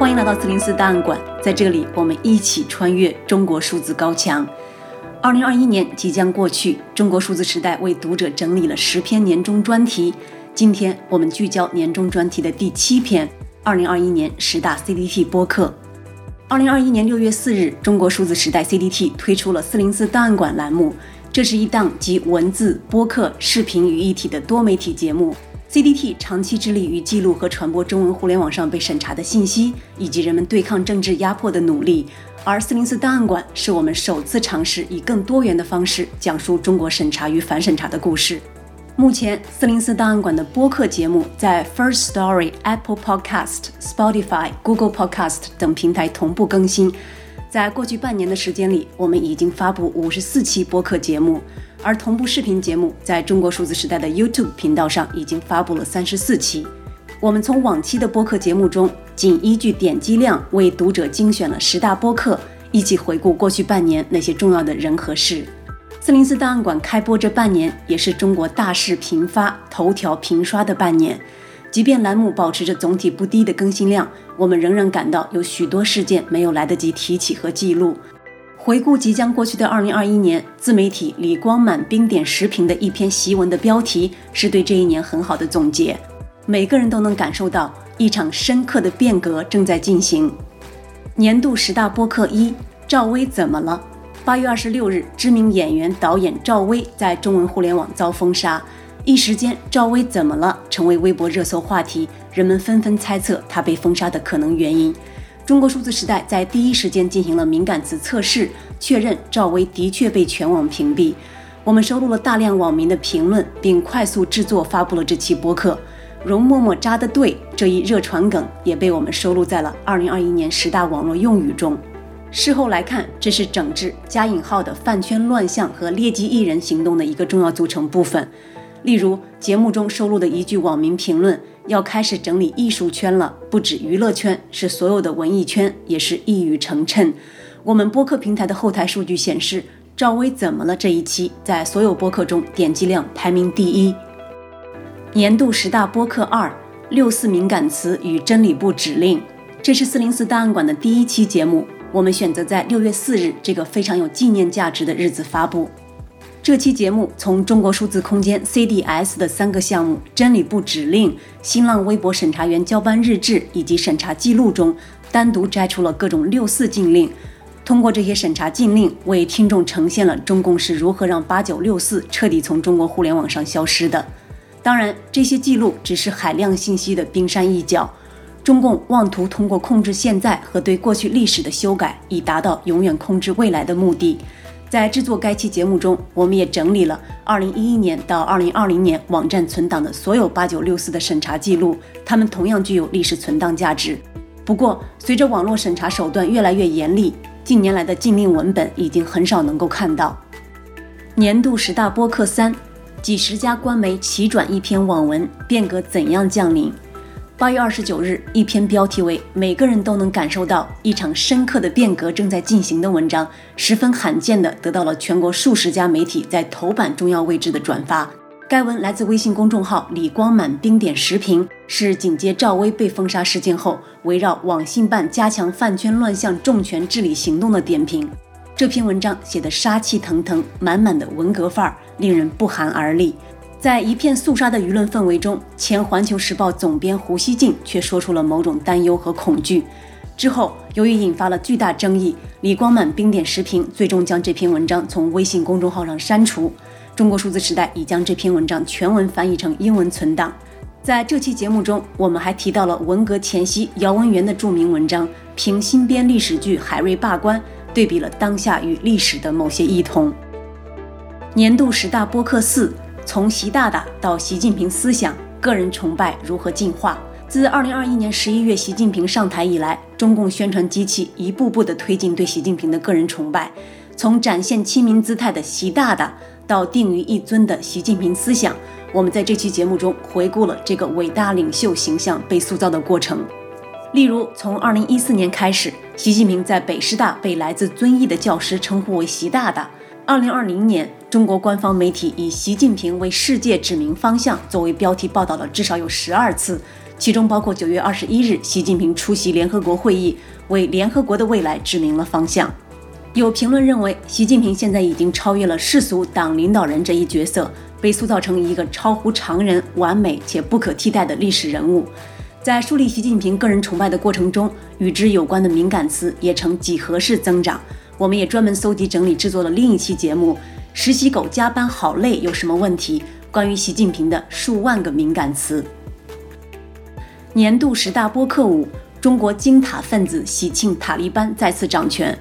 欢迎来到四零四档案馆，在这里我们一起穿越中国数字高墙。二零二一年即将过去，中国数字时代为读者整理了十篇年终专题。今天我们聚焦年终专题的第七篇：二零二一年十大 CDT 播客。二零二一年六月四日，中国数字时代 CDT 推出了四零四档案馆栏目，这是一档集文字、播客、视频于一体的多媒体节目。CDT 长期致力于记录和传播中文互联网上被审查的信息，以及人们对抗政治压迫的努力。而404档案馆是我们首次尝试以更多元的方式讲述中国审查与反审查的故事。目前，404档案馆的播客节目在 First Story、Apple Podcast、Spotify、Google Podcast 等平台同步更新。在过去半年的时间里，我们已经发布五十四期播客节目，而同步视频节目在中国数字时代的 YouTube 频道上已经发布了三十四期。我们从往期的播客节目中，仅依据点击量为读者精选了十大播客，一起回顾过去半年那些重要的人和事。四零四档案馆开播这半年，也是中国大事频发、头条频刷的半年。即便栏目保持着总体不低的更新量，我们仍然感到有许多事件没有来得及提起和记录。回顾即将过去的2021年，自媒体李光满冰点时评的一篇檄文的标题是对这一年很好的总结。每个人都能感受到一场深刻的变革正在进行。年度十大播客一：赵薇怎么了？八月二十六日，知名演员导演赵薇在中文互联网遭封杀。一时间，赵薇怎么了？成为微博热搜话题，人们纷纷猜测她被封杀的可能原因。中国数字时代在第一时间进行了敏感词测试，确认赵薇的确被全网屏蔽。我们收录了大量网民的评论，并快速制作发布了这期播客。容嬷嬷扎的对这一热传梗也被我们收录在了2021年十大网络用语中。事后来看，这是整治加引号的饭圈乱象和劣迹艺人行动的一个重要组成部分。例如，节目中收录的一句网民评论：“要开始整理艺术圈了，不止娱乐圈，是所有的文艺圈，也是一语成谶。”我们播客平台的后台数据显示，赵薇怎么了？这一期在所有播客中点击量排名第一。年度十大播客二：六四敏感词与真理部指令。这是四零四档案馆的第一期节目，我们选择在六月四日这个非常有纪念价值的日子发布。这期节目从中国数字空间 CDS 的三个项目——真理部指令、新浪微博审查员交班日志以及审查记录中，单独摘出了各种六四禁令。通过这些审查禁令，为听众呈现了中共是如何让八九六四彻底从中国互联网上消失的。当然，这些记录只是海量信息的冰山一角。中共妄图通过控制现在和对过去历史的修改，以达到永远控制未来的目的。在制作该期节目中，我们也整理了2011年到2020年网站存档的所有八九六四的审查记录，它们同样具有历史存档价值。不过，随着网络审查手段越来越严厉，近年来的禁令文本已经很少能够看到。年度十大播客三，几十家官媒齐转一篇网文，变革怎样降临？八月二十九日，一篇标题为“每个人都能感受到一场深刻的变革正在进行”的文章，十分罕见地得到了全国数十家媒体在头版重要位置的转发。该文来自微信公众号“李光满冰点时评”，是紧接赵薇被封杀事件后，围绕网信办加强饭圈乱象重拳治理行动的点评。这篇文章写得杀气腾腾，满满的文革范儿，令人不寒而栗。在一片肃杀的舆论氛围中，前《环球时报》总编胡锡进却说出了某种担忧和恐惧。之后，由于引发了巨大争议，李光满冰点时评最终将这篇文章从微信公众号上删除。中国数字时代已将这篇文章全文翻译成英文存档。在这期节目中，我们还提到了文革前夕姚文元的著名文章《凭新编历史剧海瑞罢官》，对比了当下与历史的某些异同。年度十大播客四。从习大大到习近平思想，个人崇拜如何进化？自二零二一年十一月习近平上台以来，中共宣传机器一步步地推进对习近平的个人崇拜。从展现亲民姿态的习大大到定于一尊的习近平思想，我们在这期节目中回顾了这个伟大领袖形象被塑造的过程。例如，从二零一四年开始，习近平在北师大被来自遵义的教师称呼为习大大。二零二零年，中国官方媒体以“习近平为世界指明方向”作为标题报道了至少有十二次。其中包括九月二十一日习近平出席联合国会议，为联合国的未来指明了方向。有评论认为，习近平现在已经超越了世俗党领导人这一角色，被塑造成一个超乎常人、完美且不可替代的历史人物。在树立习近平个人崇拜的过程中，与之有关的敏感词也呈几何式增长。我们也专门搜集整理制作了另一期节目《实习狗加班好累有什么问题》，关于习近平的数万个敏感词。年度十大播客五：中国金塔分子喜庆塔利班再次掌权。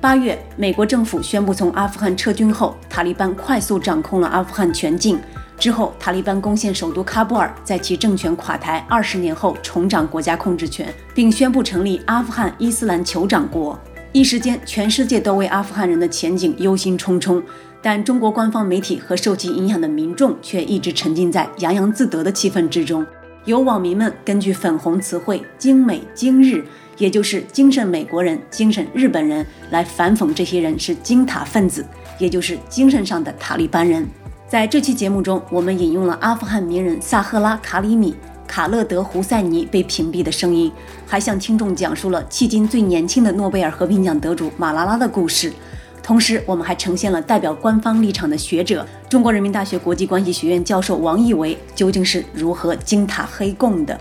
八月，美国政府宣布从阿富汗撤军后，塔利班快速掌控了阿富汗全境。之后，塔利班攻陷首都喀布尔，在其政权垮台二十年后重掌国家控制权，并宣布成立阿富汗伊斯兰酋长国。一时间，全世界都为阿富汗人的前景忧心忡忡，但中国官方媒体和受其影响的民众却一直沉浸在洋洋自得的气氛之中。有网民们根据粉红词汇“精美精日”。也就是精神美国人、精神日本人来反讽这些人是金塔分子，也就是精神上的塔利班人。在这期节目中，我们引用了阿富汗名人萨赫拉·卡里米、卡勒德·胡塞尼被屏蔽的声音，还向听众讲述了迄今最年轻的诺贝尔和平奖得主马拉拉的故事。同时，我们还呈现了代表官方立场的学者、中国人民大学国际关系学院教授王义维究竟是如何金塔黑共的。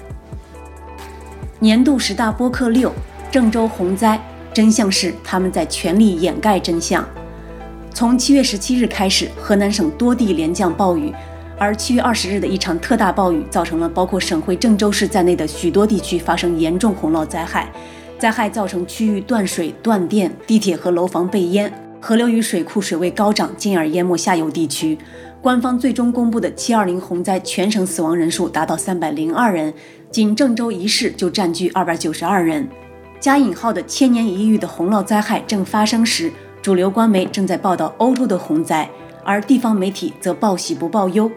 年度十大播客六：郑州洪灾，真相是他们在全力掩盖真相。从七月十七日开始，河南省多地连降暴雨，而七月二十日的一场特大暴雨，造成了包括省会郑州市在内的许多地区发生严重洪涝灾害，灾害造成区域断水断电，地铁和楼房被淹，河流与水库水位高涨，进而淹没下游地区。官方最终公布的七二零洪灾全省死亡人数达到三百零二人，仅郑州一市就占据二百九十二人。加引号的千年一遇的洪涝灾害正发生时，主流官媒正在报道欧洲的洪灾，而地方媒体则报喜不报忧。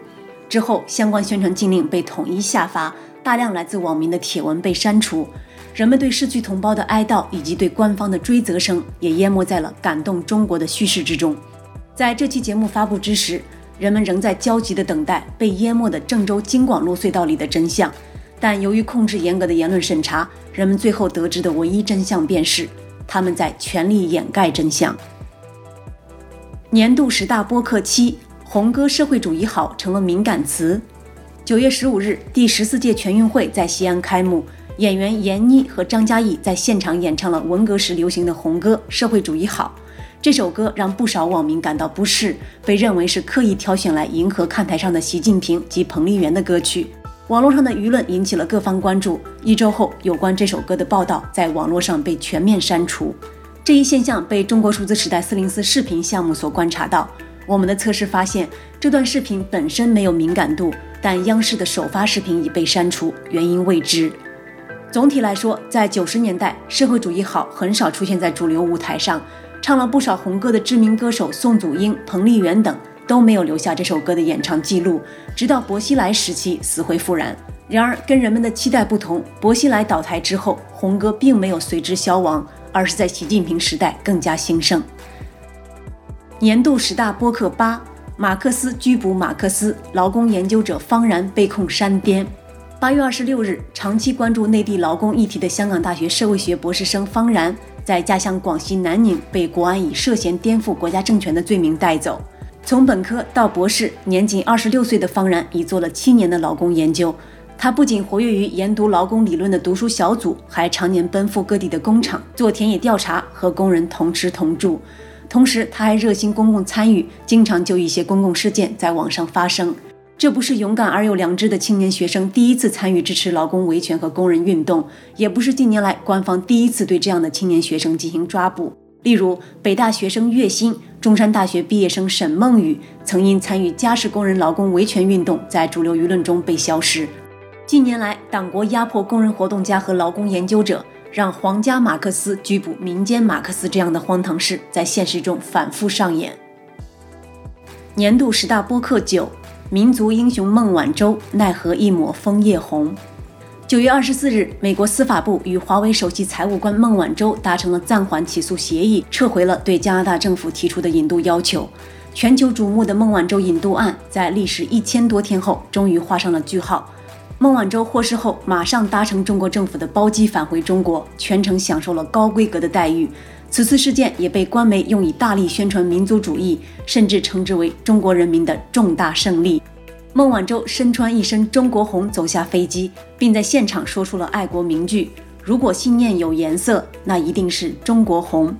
之后，相关宣传禁令被统一下发，大量来自网民的帖文被删除，人们对逝去同胞的哀悼以及对官方的追责声也淹没在了感动中国的叙事之中。在这期节目发布之时，人们仍在焦急地等待被淹没的郑州京广路隧道里的真相，但由于控制严格的言论审查，人们最后得知的唯一真相便是他们在全力掩盖真相。年度十大播客七：红歌社会主义好成了敏感词。九月十五日，第十四届全运会在西安开幕，演员闫妮和张嘉译在现场演唱了文革时流行的红歌《社会主义好》。这首歌让不少网民感到不适，被认为是刻意挑选来迎合看台上的习近平及彭丽媛的歌曲。网络上的舆论引起了各方关注。一周后，有关这首歌的报道在网络上被全面删除。这一现象被中国数字时代四零四视频项目所观察到。我们的测试发现，这段视频本身没有敏感度，但央视的首发视频已被删除，原因未知。总体来说，在九十年代，社会主义好很少出现在主流舞台上。唱了不少红歌的知名歌手宋祖英、彭丽媛等都没有留下这首歌的演唱记录，直到薄熙来时期死灰复燃。然而，跟人们的期待不同，薄熙来倒台之后，红歌并没有随之消亡，而是在习近平时代更加兴盛。年度十大播客八：马克思拘捕马克思，劳工研究者方然被控煽颠。八月二十六日，长期关注内地劳工议题的香港大学社会学博士生方然。在家乡广西南宁被国安以涉嫌颠覆国家政权的罪名带走。从本科到博士，年仅二十六岁的方然已做了七年的劳工研究。他不仅活跃于研读劳工理论的读书小组，还常年奔赴各地的工厂做田野调查，和工人同吃同住。同时，他还热心公共参与，经常就一些公共事件在网上发声。这不是勇敢而有良知的青年学生第一次参与支持劳工维权和工人运动，也不是近年来官方第一次对这样的青年学生进行抓捕。例如，北大学生岳鑫、中山大学毕业生沈梦雨曾因参与家事工人劳工维权运动，在主流舆论中被消失。近年来，党国压迫工人活动家和劳工研究者，让皇家马克思拘捕民间马克思这样的荒唐事，在现实中反复上演。年度十大播客九。民族英雄孟晚舟奈何一抹枫叶红？九月二十四日，美国司法部与华为首席财务官孟晚舟达成了暂缓起诉协议，撤回了对加拿大政府提出的引渡要求。全球瞩目的孟晚舟引渡案在历时一千多天后终于画上了句号。孟晚舟获释后，马上搭乘中国政府的包机返回中国，全程享受了高规格的待遇。此次事件也被官媒用以大力宣传民族主义，甚至称之为中国人民的重大胜利。孟晚舟身穿一身中国红走下飞机，并在现场说出了爱国名句：“如果信念有颜色，那一定是中国红。”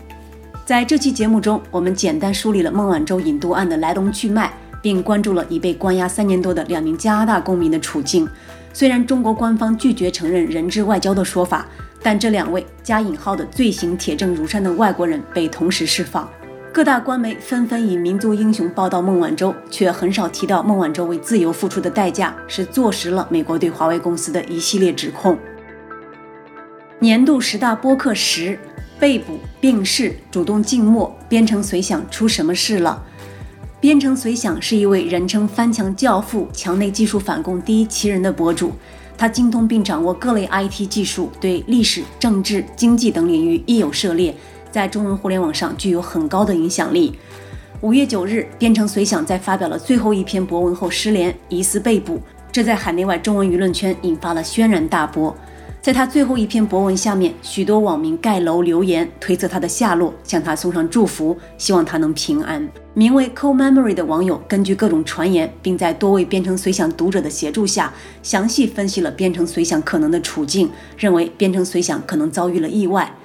在这期节目中，我们简单梳理了孟晚舟引渡案的来龙去脉，并关注了已被关押三年多的两名加拿大公民的处境。虽然中国官方拒绝承认“人质外交”的说法，但这两位加引号的罪行铁证如山的外国人被同时释放。各大官媒纷纷以民族英雄报道孟晚舟，却很少提到孟晚舟为自由付出的代价是坐实了美国对华为公司的一系列指控。年度十大播客十：被捕、病逝、主动静默、编程随想出什么事了？编程随想是一位人称“翻墙教父”、墙内技术反攻第一奇人的博主，他精通并掌握各类 IT 技术，对历史、政治、经济等领域亦有涉猎，在中文互联网上具有很高的影响力。五月九日，编程随想在发表了最后一篇博文后失联，疑似被捕，这在海内外中文舆论圈引发了轩然大波。在他最后一篇博文下面，许多网民盖楼留言，推测他的下落，向他送上祝福，希望他能平安。名为 Cold Memory 的网友根据各种传言，并在多位编程随想读者的协助下，详细分析了编程随想可能的处境，认为编程随想可能遭遇了意外。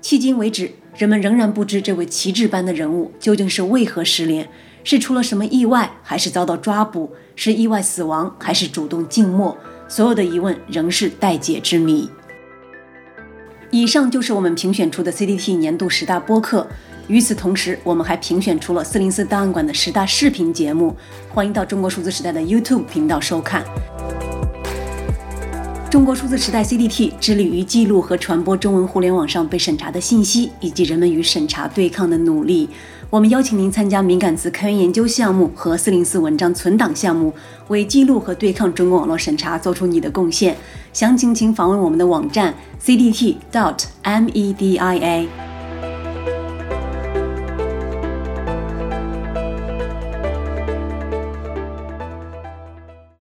迄今为止，人们仍然不知这位旗帜般的人物究竟是为何失联，是出了什么意外，还是遭到抓捕，是意外死亡，还是主动静默？所有的疑问仍是待解之谜。以上就是我们评选出的 CDT 年度十大播客。与此同时，我们还评选出了四零四档案馆的十大视频节目，欢迎到中国数字时代的 YouTube 频道收看。中国数字时代 CDT 致力于记录和传播中文互联网上被审查的信息，以及人们与审查对抗的努力。我们邀请您参加敏感词开源研究项目和四零四文章存档项目，为记录和对抗中国网络审查做出你的贡献。详情请访问我们的网站 cdt.media。